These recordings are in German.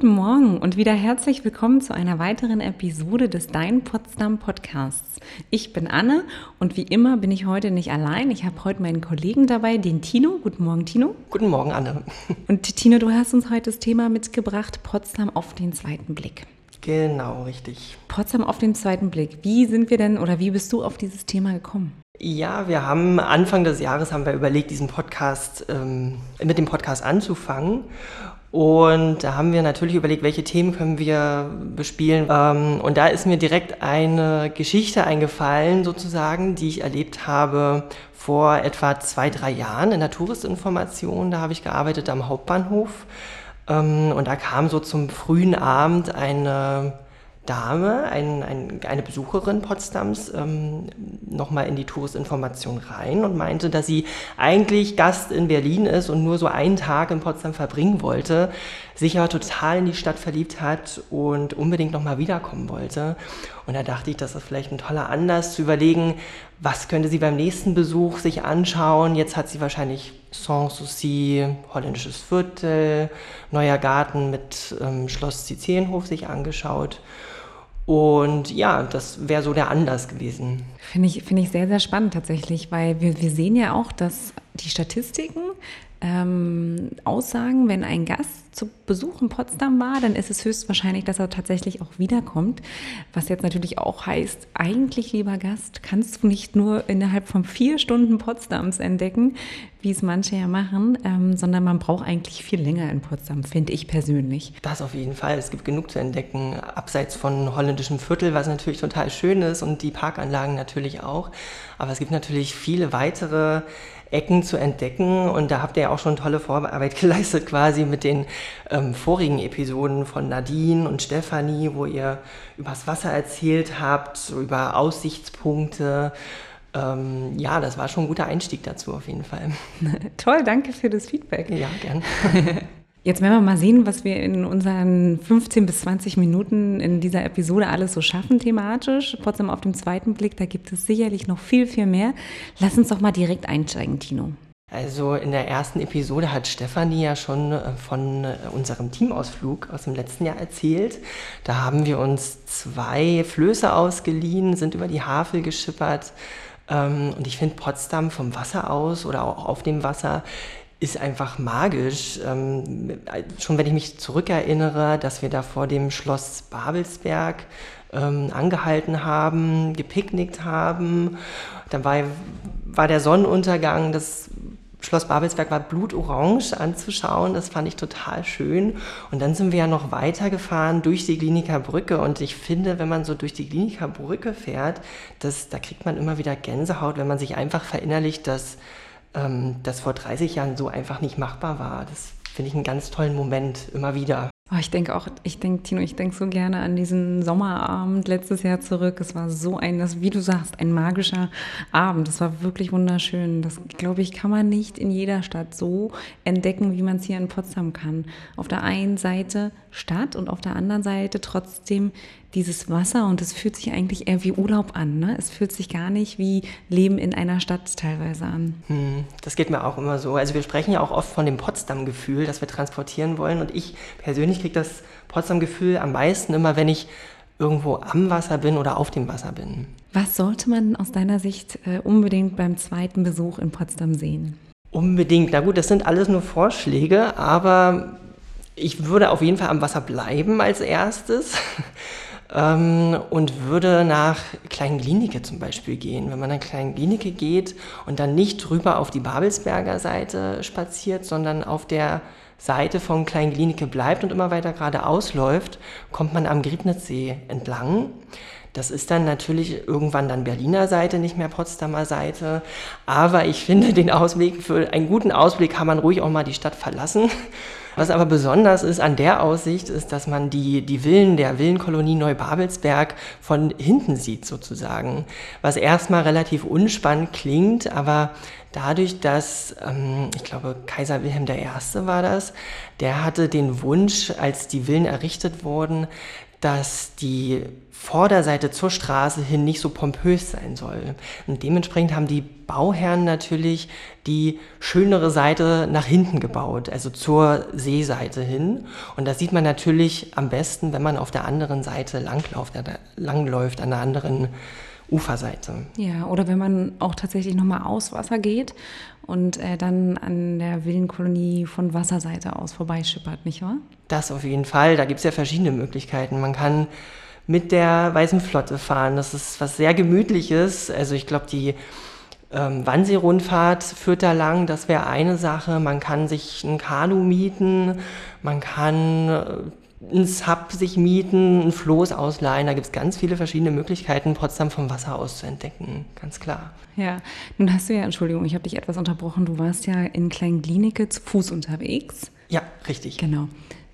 guten Morgen und wieder herzlich willkommen zu einer weiteren Episode des Dein Potsdam Podcasts. Ich bin Anne und wie immer bin ich heute nicht allein. Ich habe heute meinen Kollegen dabei, den Tino. Guten Morgen, Tino. Guten Morgen, Anne. Und Tino, du hast uns heute das Thema mitgebracht, Potsdam auf den zweiten Blick. Genau, richtig. Potsdam auf den zweiten Blick. Wie sind wir denn oder wie bist du auf dieses Thema gekommen? Ja, wir haben Anfang des Jahres haben wir überlegt, diesen Podcast ähm, mit dem Podcast anzufangen. Und da haben wir natürlich überlegt, welche Themen können wir bespielen. Ähm, und da ist mir direkt eine Geschichte eingefallen, sozusagen, die ich erlebt habe vor etwa zwei, drei Jahren in der Touristinformation. Da habe ich gearbeitet am Hauptbahnhof. Ähm, und da kam so zum frühen Abend eine Dame, ein, ein, eine Besucherin Potsdams, ähm, nochmal in die Touristinformation rein und meinte, dass sie eigentlich Gast in Berlin ist und nur so einen Tag in Potsdam verbringen wollte, sich aber total in die Stadt verliebt hat und unbedingt nochmal wiederkommen wollte. Und da dachte ich, das ist vielleicht ein toller Anlass zu überlegen, was könnte sie beim nächsten Besuch sich anschauen. Jetzt hat sie wahrscheinlich Sanssouci, holländisches Viertel, neuer Garten mit ähm, Schloss Sizilienhof sich angeschaut. Und ja, das wäre so der Anlass gewesen. Finde ich, find ich sehr, sehr spannend tatsächlich, weil wir, wir sehen ja auch, dass die Statistiken ähm, aussagen, wenn ein Gast zu Besuch in Potsdam war, dann ist es höchstwahrscheinlich, dass er tatsächlich auch wiederkommt. Was jetzt natürlich auch heißt, eigentlich, lieber Gast, kannst du nicht nur innerhalb von vier Stunden Potsdams entdecken, wie es manche ja machen, ähm, sondern man braucht eigentlich viel länger in Potsdam, finde ich persönlich. Das auf jeden Fall. Es gibt genug zu entdecken, abseits von holländischem Viertel, was natürlich total schön ist und die Parkanlagen natürlich auch. Aber es gibt natürlich viele weitere Ecken zu entdecken. Und da habt ihr ja auch schon tolle Vorarbeit geleistet, quasi mit den ähm, vorigen Episoden von Nadine und Stefanie, wo ihr übers Wasser erzählt habt, über Aussichtspunkte. Ähm, ja, das war schon ein guter Einstieg dazu auf jeden Fall. Toll, danke für das Feedback. Ja, gern. Jetzt werden wir mal sehen, was wir in unseren 15 bis 20 Minuten in dieser Episode alles so schaffen thematisch. Trotzdem auf den zweiten Blick, da gibt es sicherlich noch viel, viel mehr. Lass uns doch mal direkt einsteigen, Tino. Also in der ersten Episode hat Stefanie ja schon äh, von äh, unserem Teamausflug aus dem letzten Jahr erzählt. Da haben wir uns zwei Flöße ausgeliehen, sind über die Havel geschippert. Ähm, und ich finde Potsdam vom Wasser aus oder auch auf dem Wasser ist einfach magisch. Ähm, schon wenn ich mich zurückerinnere, dass wir da vor dem Schloss Babelsberg ähm, angehalten haben, gepicknickt haben. Dann war, war der Sonnenuntergang, das Schloss Babelsberg war blutorange anzuschauen. Das fand ich total schön. Und dann sind wir ja noch weitergefahren durch die Kliniker Brücke. Und ich finde, wenn man so durch die Kliniker Brücke fährt, das, da kriegt man immer wieder Gänsehaut, wenn man sich einfach verinnerlicht, dass ähm, das vor 30 Jahren so einfach nicht machbar war. Das finde ich einen ganz tollen Moment immer wieder. Oh, ich denke auch, ich denke, Tino, ich denke so gerne an diesen Sommerabend letztes Jahr zurück. Es war so ein, das, wie du sagst, ein magischer Abend. Das war wirklich wunderschön. Das, glaube ich, kann man nicht in jeder Stadt so entdecken, wie man es hier in Potsdam kann. Auf der einen Seite Stadt und auf der anderen Seite trotzdem dieses Wasser und es fühlt sich eigentlich eher wie Urlaub an. Ne? Es fühlt sich gar nicht wie Leben in einer Stadt teilweise an. Hm, das geht mir auch immer so. Also wir sprechen ja auch oft von dem Potsdam-Gefühl, das wir transportieren wollen. Und ich persönlich kriege das Potsdam-Gefühl am meisten immer, wenn ich irgendwo am Wasser bin oder auf dem Wasser bin. Was sollte man aus deiner Sicht äh, unbedingt beim zweiten Besuch in Potsdam sehen? Unbedingt. Na gut, das sind alles nur Vorschläge, aber ich würde auf jeden Fall am Wasser bleiben als erstes ähm, und würde nach Kleinglinike zum Beispiel gehen. Wenn man nach Kleinglinike geht und dann nicht drüber auf die Babelsberger Seite spaziert, sondern auf der Seite von Kleinglinike bleibt und immer weiter geradeaus läuft, kommt man am Griebnitzsee entlang. Das ist dann natürlich irgendwann dann Berliner Seite, nicht mehr Potsdamer Seite. Aber ich finde den Ausweg für einen guten Ausblick kann man ruhig auch mal die Stadt verlassen was aber besonders ist an der Aussicht, ist, dass man die, die Villen der Villenkolonie Neubabelsberg von hinten sieht sozusagen. Was erstmal relativ unspannend klingt, aber dadurch, dass, ähm, ich glaube, Kaiser Wilhelm I. war das, der hatte den Wunsch, als die Villen errichtet wurden, dass die Vorderseite zur Straße hin nicht so pompös sein soll. Und dementsprechend haben die Bauherren natürlich die schönere Seite nach hinten gebaut, also zur Seeseite hin. Und das sieht man natürlich am besten, wenn man auf der anderen Seite langläuft, langläuft an der anderen Uferseite. Ja, oder wenn man auch tatsächlich nochmal aus Wasser geht und äh, dann an der Villenkolonie von Wasserseite aus vorbeischippert, nicht wahr? Das auf jeden Fall. Da gibt es ja verschiedene Möglichkeiten. Man kann mit der Weißen Flotte fahren. Das ist was sehr Gemütliches. Also ich glaube, die ähm, Wannsee-Rundfahrt führt da lang. Das wäre eine Sache. Man kann sich ein Kanu mieten. Man kann ein Sub sich mieten, ein Floß ausleihen. Da gibt es ganz viele verschiedene Möglichkeiten, Potsdam vom Wasser aus zu entdecken. Ganz klar. Ja, nun hast du ja, Entschuldigung, ich habe dich etwas unterbrochen. Du warst ja in Kleinglinike zu Fuß unterwegs. Ja, richtig. Genau.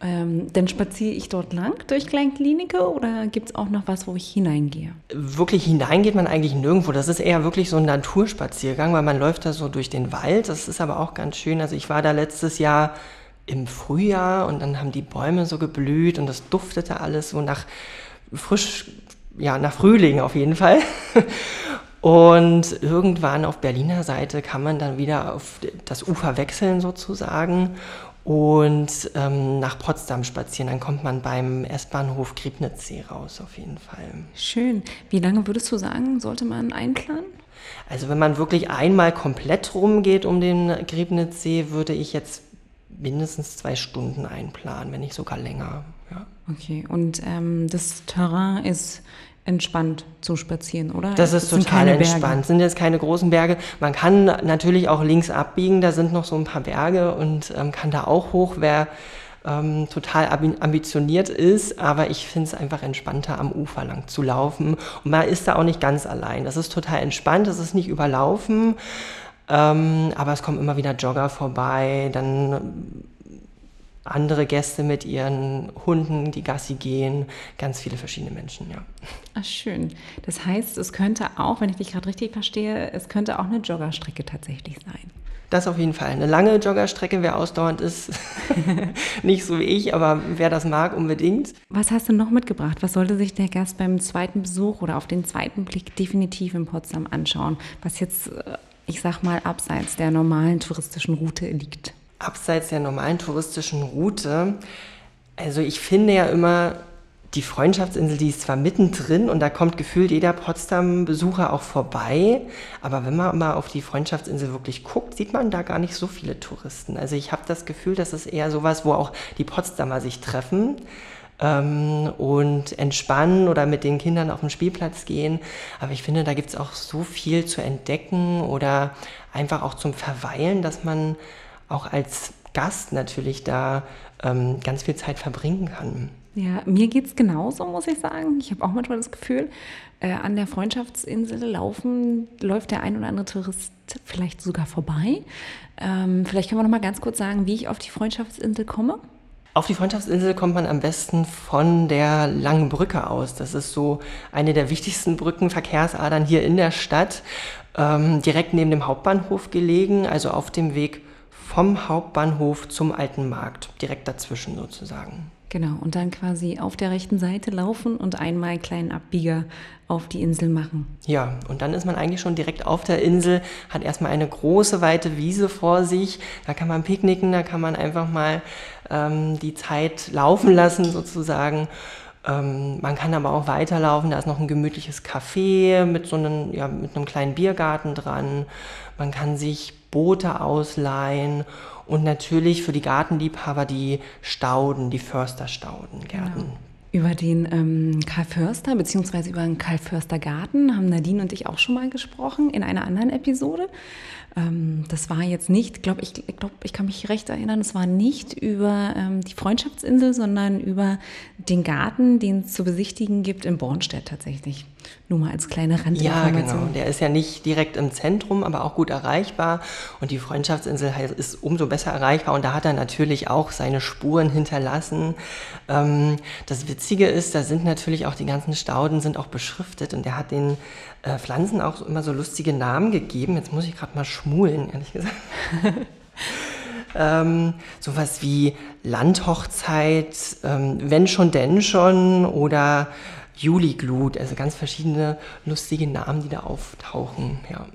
Ähm, dann spaziere ich dort lang durch Kleinklinike oder gibt es auch noch was, wo ich hineingehe? Wirklich hineingeht man eigentlich nirgendwo. Das ist eher wirklich so ein Naturspaziergang, weil man läuft da so durch den Wald. Das ist aber auch ganz schön. Also ich war da letztes Jahr im Frühjahr und dann haben die Bäume so geblüht und das duftete alles so nach frisch, ja, nach Frühling auf jeden Fall. Und irgendwann auf Berliner Seite kann man dann wieder auf das Ufer wechseln sozusagen und ähm, nach Potsdam spazieren. Dann kommt man beim S-Bahnhof Griebnitzsee raus auf jeden Fall. Schön. Wie lange würdest du sagen, sollte man einplanen? Also wenn man wirklich einmal komplett rumgeht um den Griebnitzsee, würde ich jetzt mindestens zwei Stunden einplanen, wenn nicht sogar länger. Ja. Okay, und ähm, das Terrain ist entspannt zu spazieren, oder? Das ist das total entspannt. Berge. Sind jetzt keine großen Berge. Man kann natürlich auch links abbiegen, da sind noch so ein paar Berge und ähm, kann da auch hoch, wer ähm, total ambitioniert ist, aber ich finde es einfach entspannter, am Ufer lang zu laufen. Und man ist da auch nicht ganz allein. Das ist total entspannt, das ist nicht überlaufen. Ähm, aber es kommen immer wieder Jogger vorbei, dann andere Gäste mit ihren Hunden, die Gassi gehen, ganz viele verschiedene Menschen, ja. Ach, schön. Das heißt, es könnte auch, wenn ich dich gerade richtig verstehe, es könnte auch eine Joggerstrecke tatsächlich sein. Das auf jeden Fall. Eine lange Joggerstrecke, wer ausdauernd ist, nicht so wie ich, aber wer das mag, unbedingt. Was hast du noch mitgebracht? Was sollte sich der Gast beim zweiten Besuch oder auf den zweiten Blick definitiv in Potsdam anschauen, was jetzt äh, ich sag mal, abseits der normalen touristischen Route liegt? Abseits der normalen touristischen Route. Also ich finde ja immer, die Freundschaftsinsel, die ist zwar mittendrin und da kommt gefühlt jeder Potsdam-Besucher auch vorbei, aber wenn man mal auf die Freundschaftsinsel wirklich guckt, sieht man da gar nicht so viele Touristen. Also ich habe das Gefühl, das ist eher sowas, wo auch die Potsdamer sich treffen ähm, und entspannen oder mit den Kindern auf den Spielplatz gehen. Aber ich finde, da gibt es auch so viel zu entdecken oder einfach auch zum Verweilen, dass man auch als Gast natürlich da ähm, ganz viel Zeit verbringen kann. Ja, mir geht es genauso, muss ich sagen. Ich habe auch manchmal das Gefühl, äh, an der Freundschaftsinsel laufen, läuft der ein oder andere Tourist vielleicht sogar vorbei. Ähm, vielleicht können wir noch mal ganz kurz sagen, wie ich auf die Freundschaftsinsel komme. Auf die Freundschaftsinsel kommt man am besten von der Langen Brücke aus. Das ist so eine der wichtigsten Brückenverkehrsadern hier in der Stadt, ähm, direkt neben dem Hauptbahnhof gelegen, also auf dem Weg vom Hauptbahnhof zum Alten Markt, direkt dazwischen sozusagen. Genau, und dann quasi auf der rechten Seite laufen und einmal einen kleinen Abbieger auf die Insel machen. Ja, und dann ist man eigentlich schon direkt auf der Insel, hat erstmal eine große, weite Wiese vor sich. Da kann man picknicken, da kann man einfach mal ähm, die Zeit laufen lassen sozusagen. Ähm, man kann aber auch weiterlaufen, da ist noch ein gemütliches Café mit so einem, ja, mit einem kleinen Biergarten dran. Man kann sich Boote ausleihen und natürlich für die Gartenliebhaber die Stauden, die Försterstaudengärten. Genau. Über den ähm, Karl Förster bzw. über den Karl Förster Garten haben Nadine und ich auch schon mal gesprochen in einer anderen Episode. Ähm, das war jetzt nicht, glaub, ich glaube, ich kann mich recht erinnern, es war nicht über ähm, die Freundschaftsinsel, sondern über den Garten, den es zu besichtigen gibt in Bornstedt tatsächlich. Nur mal als kleine Randinformation. Ja, genau. Der ist ja nicht direkt im Zentrum, aber auch gut erreichbar. Und die Freundschaftsinsel ist umso besser erreichbar. Und da hat er natürlich auch seine Spuren hinterlassen. Ähm, das Witzige ist, da sind natürlich auch die ganzen Stauden sind auch beschriftet. Und er hat den äh, Pflanzen auch immer so lustige Namen gegeben. Jetzt muss ich gerade mal schmulen, ehrlich gesagt. Ähm, sowas wie Landhochzeit, ähm, wenn schon, denn schon oder Juliglut, also ganz verschiedene lustige Namen, die da auftauchen. Ja.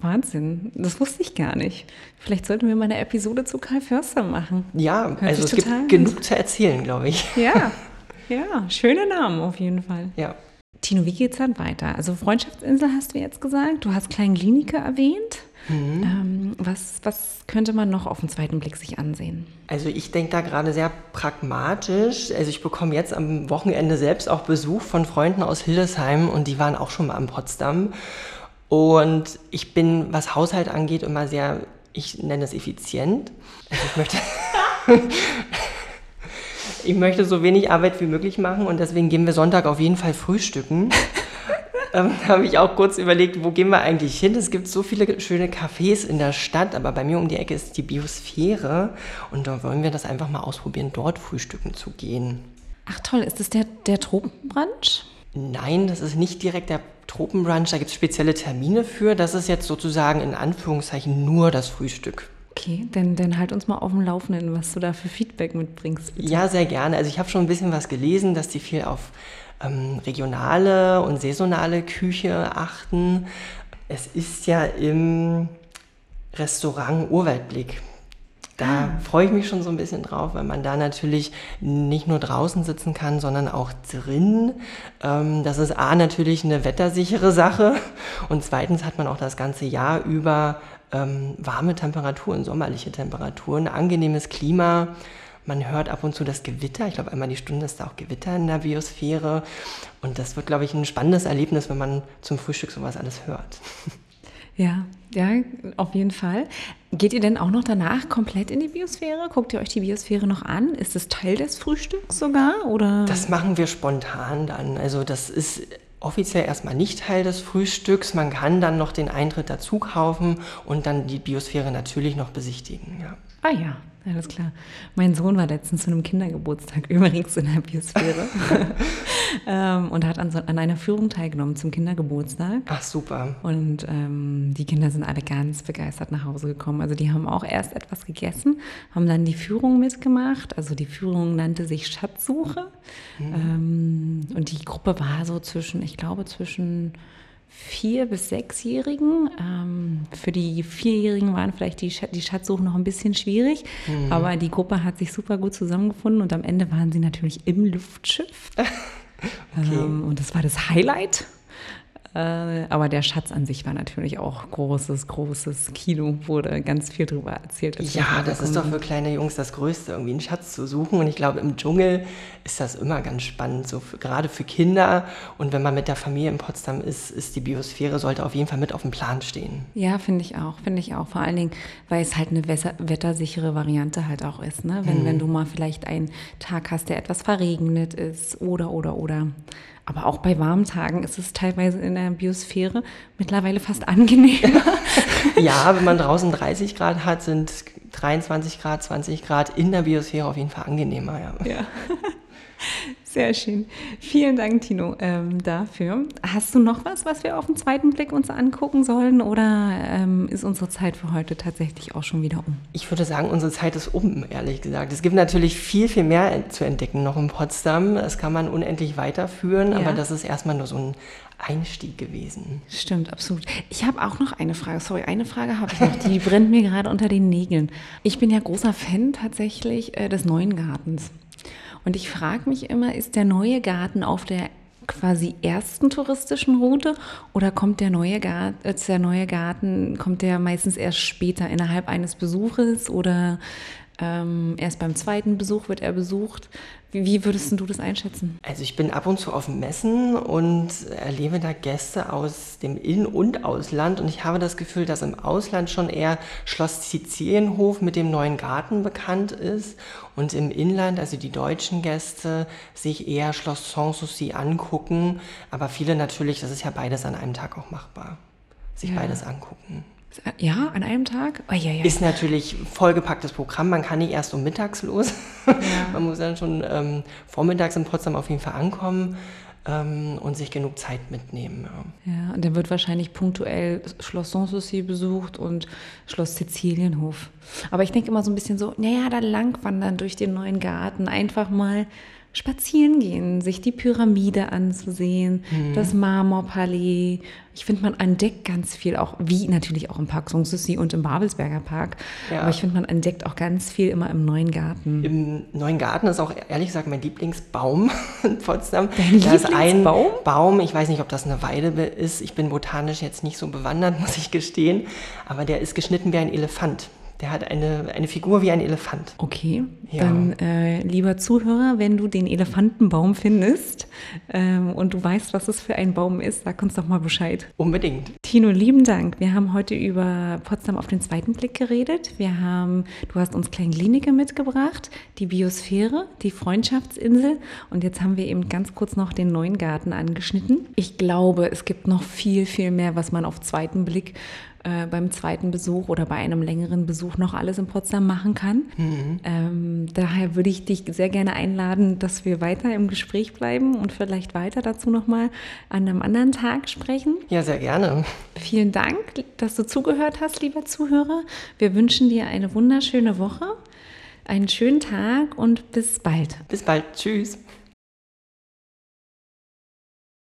Wahnsinn, das wusste ich gar nicht. Vielleicht sollten wir mal eine Episode zu Karl Förster machen. Ja, Hört also es gibt genug zu erzählen, glaube ich. Ja, ja, schöne Namen auf jeden Fall. Ja. Tino, wie geht's dann weiter? Also Freundschaftsinsel hast du jetzt gesagt, du hast Kleinkliniker erwähnt. Mhm. Ähm, was, was könnte man noch auf den zweiten Blick sich ansehen? Also ich denke da gerade sehr pragmatisch. Also ich bekomme jetzt am Wochenende selbst auch Besuch von Freunden aus Hildesheim und die waren auch schon mal in Potsdam. Und ich bin, was Haushalt angeht, immer sehr, ich nenne es effizient. Also ich möchte, ich möchte so wenig Arbeit wie möglich machen und deswegen gehen wir Sonntag auf jeden Fall frühstücken. ähm, da habe ich auch kurz überlegt, wo gehen wir eigentlich hin? Es gibt so viele schöne Cafés in der Stadt, aber bei mir um die Ecke ist die Biosphäre und da wollen wir das einfach mal ausprobieren, dort frühstücken zu gehen. Ach toll, ist das der, der Tropenbrunch? Nein, das ist nicht direkt der Tropenbrunch, da gibt es spezielle Termine für. Das ist jetzt sozusagen in Anführungszeichen nur das Frühstück. Okay, dann, dann halt uns mal auf dem Laufenden, was du da für Feedback mitbringst. Bitte. Ja, sehr gerne. Also ich habe schon ein bisschen was gelesen, dass die viel auf ähm, regionale und saisonale Küche achten. Es ist ja im Restaurant Urwaldblick da ah. freue ich mich schon so ein bisschen drauf, weil man da natürlich nicht nur draußen sitzen kann, sondern auch drin. Ähm, das ist A natürlich eine wettersichere Sache und zweitens hat man auch das ganze Jahr über ähm, warme Temperaturen, sommerliche Temperaturen, angenehmes Klima. Man hört ab und zu das Gewitter. Ich glaube, einmal die Stunde ist da auch Gewitter in der Biosphäre. Und das wird, glaube ich, ein spannendes Erlebnis, wenn man zum Frühstück sowas alles hört. Ja, ja, auf jeden Fall. Geht ihr denn auch noch danach komplett in die Biosphäre? Guckt ihr euch die Biosphäre noch an? Ist es Teil des Frühstücks sogar? Oder? Das machen wir spontan dann. Also das ist offiziell erstmal nicht Teil des Frühstücks. Man kann dann noch den Eintritt dazu kaufen und dann die Biosphäre natürlich noch besichtigen. Ja. Ah ja, alles klar. Mein Sohn war letztens zu einem Kindergeburtstag übrigens in der Biosphäre ähm, und hat an, so, an, einer Führung teilgenommen zum Kindergeburtstag. Ach super. Und ähm, die Kinder sind alle ganz begeistert nach Hause gekommen. Also die haben auch erst etwas gegessen, haben dann die Führung mitgemacht. Also die Führung nannte sich Schatzsuche. Mhm. Ähm, und die Gruppe war so zwischen, ich glaube zwischen vier- bis sechsjährigen. Ähm, für die Vierjährigen waren vielleicht die, Sch die Schatzsuchen noch ein bisschen schwierig, mhm. aber die Gruppe hat sich super gut zusammengefunden und am Ende waren sie natürlich im Luftschiff. okay. ähm, und das war das Highlight. Äh, aber der Schatz an sich war natürlich auch großes, großes Kino, wurde ganz viel darüber erzählt. Ja, das ist doch für kleine Jungs das Größte, irgendwie einen Schatz zu suchen. Und ich glaube, im Dschungel ist das immer ganz spannend, so für, gerade für Kinder. Und wenn man mit der Familie in Potsdam ist, ist die Biosphäre, sollte auf jeden Fall mit auf dem Plan stehen. Ja, finde ich auch, finde ich auch. Vor allen Dingen, weil es halt eine wettersichere Variante halt auch ist. Ne? Wenn, hm. wenn du mal vielleicht einen Tag hast, der etwas verregnet ist oder, oder, oder. Aber auch bei warmen Tagen ist es teilweise in der Biosphäre mittlerweile fast angenehmer. ja, wenn man draußen 30 Grad hat, sind 23 Grad, 20 Grad in der Biosphäre auf jeden Fall angenehmer. Ja. ja. Sehr schön. Vielen Dank, Tino, ähm, dafür. Hast du noch was, was wir auf den zweiten Blick uns angucken sollen oder ähm, ist unsere Zeit für heute tatsächlich auch schon wieder um? Ich würde sagen, unsere Zeit ist um, ehrlich gesagt. Es gibt natürlich viel, viel mehr zu entdecken noch in Potsdam. Das kann man unendlich weiterführen, ja. aber das ist erstmal nur so ein Einstieg gewesen. Stimmt, absolut. Ich habe auch noch eine Frage. Sorry, eine Frage habe ich noch, die brennt mir gerade unter den Nägeln. Ich bin ja großer Fan tatsächlich äh, des neuen Gartens. Und ich frage mich immer, ist der neue Garten auf der quasi ersten touristischen Route oder kommt der neue Garten, äh, der neue Garten, kommt der meistens erst später innerhalb eines Besuches oder ähm, erst beim zweiten Besuch wird er besucht? Wie würdest du das einschätzen? Also ich bin ab und zu auf Messen und erlebe da Gäste aus dem In- und Ausland und ich habe das Gefühl, dass im Ausland schon eher Schloss Sizilienhof mit dem neuen Garten bekannt ist und im Inland, also die deutschen Gäste, sich eher Schloss Sanssouci angucken, aber viele natürlich, das ist ja beides an einem Tag auch machbar, sich ja. beides angucken. Ja, an einem Tag? Oh, ja, ja. Ist natürlich vollgepacktes Programm. Man kann nicht erst um mittags los. Ja. Man muss dann schon ähm, vormittags in Potsdam auf jeden Fall ankommen. ähm, und sich genug Zeit mitnehmen. Ja. ja, und dann wird wahrscheinlich punktuell Schloss Sanssouci besucht und Schloss Sizilienhof. Aber ich denke immer so ein bisschen so, naja, da langwandern durch den neuen Garten, einfach mal spazieren gehen, sich die Pyramide anzusehen, mhm. das Marmorpalais. Ich finde, man entdeckt ganz viel, auch wie natürlich auch im Park Sanssouci und im Babelsberger Park. Ja. Aber ich finde, man entdeckt auch ganz viel immer im neuen Garten. Im neuen Garten ist auch ehrlich gesagt mein Lieblingsbaum in Potsdam. Dein da ist ein Baum, ich weiß nicht, ob das eine Weide ist. Ich bin botanisch jetzt nicht so bewandert, muss ich gestehen. Aber der ist geschnitten wie ein Elefant. Der hat eine, eine Figur wie ein Elefant. Okay, ja. dann äh, lieber Zuhörer, wenn du den Elefantenbaum findest ähm, und du weißt, was es für ein Baum ist, sag uns doch mal Bescheid. Unbedingt. Tino, lieben Dank. Wir haben heute über Potsdam auf den zweiten Blick geredet. Wir haben, du hast uns Kleinlinike mitgebracht, die Biosphäre, die Freundschaftsinsel und jetzt haben wir eben ganz kurz noch den neuen Garten angeschnitten. Ich glaube, es gibt noch viel, viel mehr, was man auf zweiten Blick äh, beim zweiten Besuch oder bei einem längeren Besuch noch alles in Potsdam machen kann. Mhm. Ähm, daher würde ich dich sehr gerne einladen, dass wir weiter im Gespräch bleiben und vielleicht weiter dazu nochmal an einem anderen Tag sprechen. Ja, sehr gerne. Vielen Dank, dass du zugehört hast, lieber Zuhörer. Wir wünschen dir eine wunderschöne Woche, einen schönen Tag und bis bald. Bis bald. Tschüss.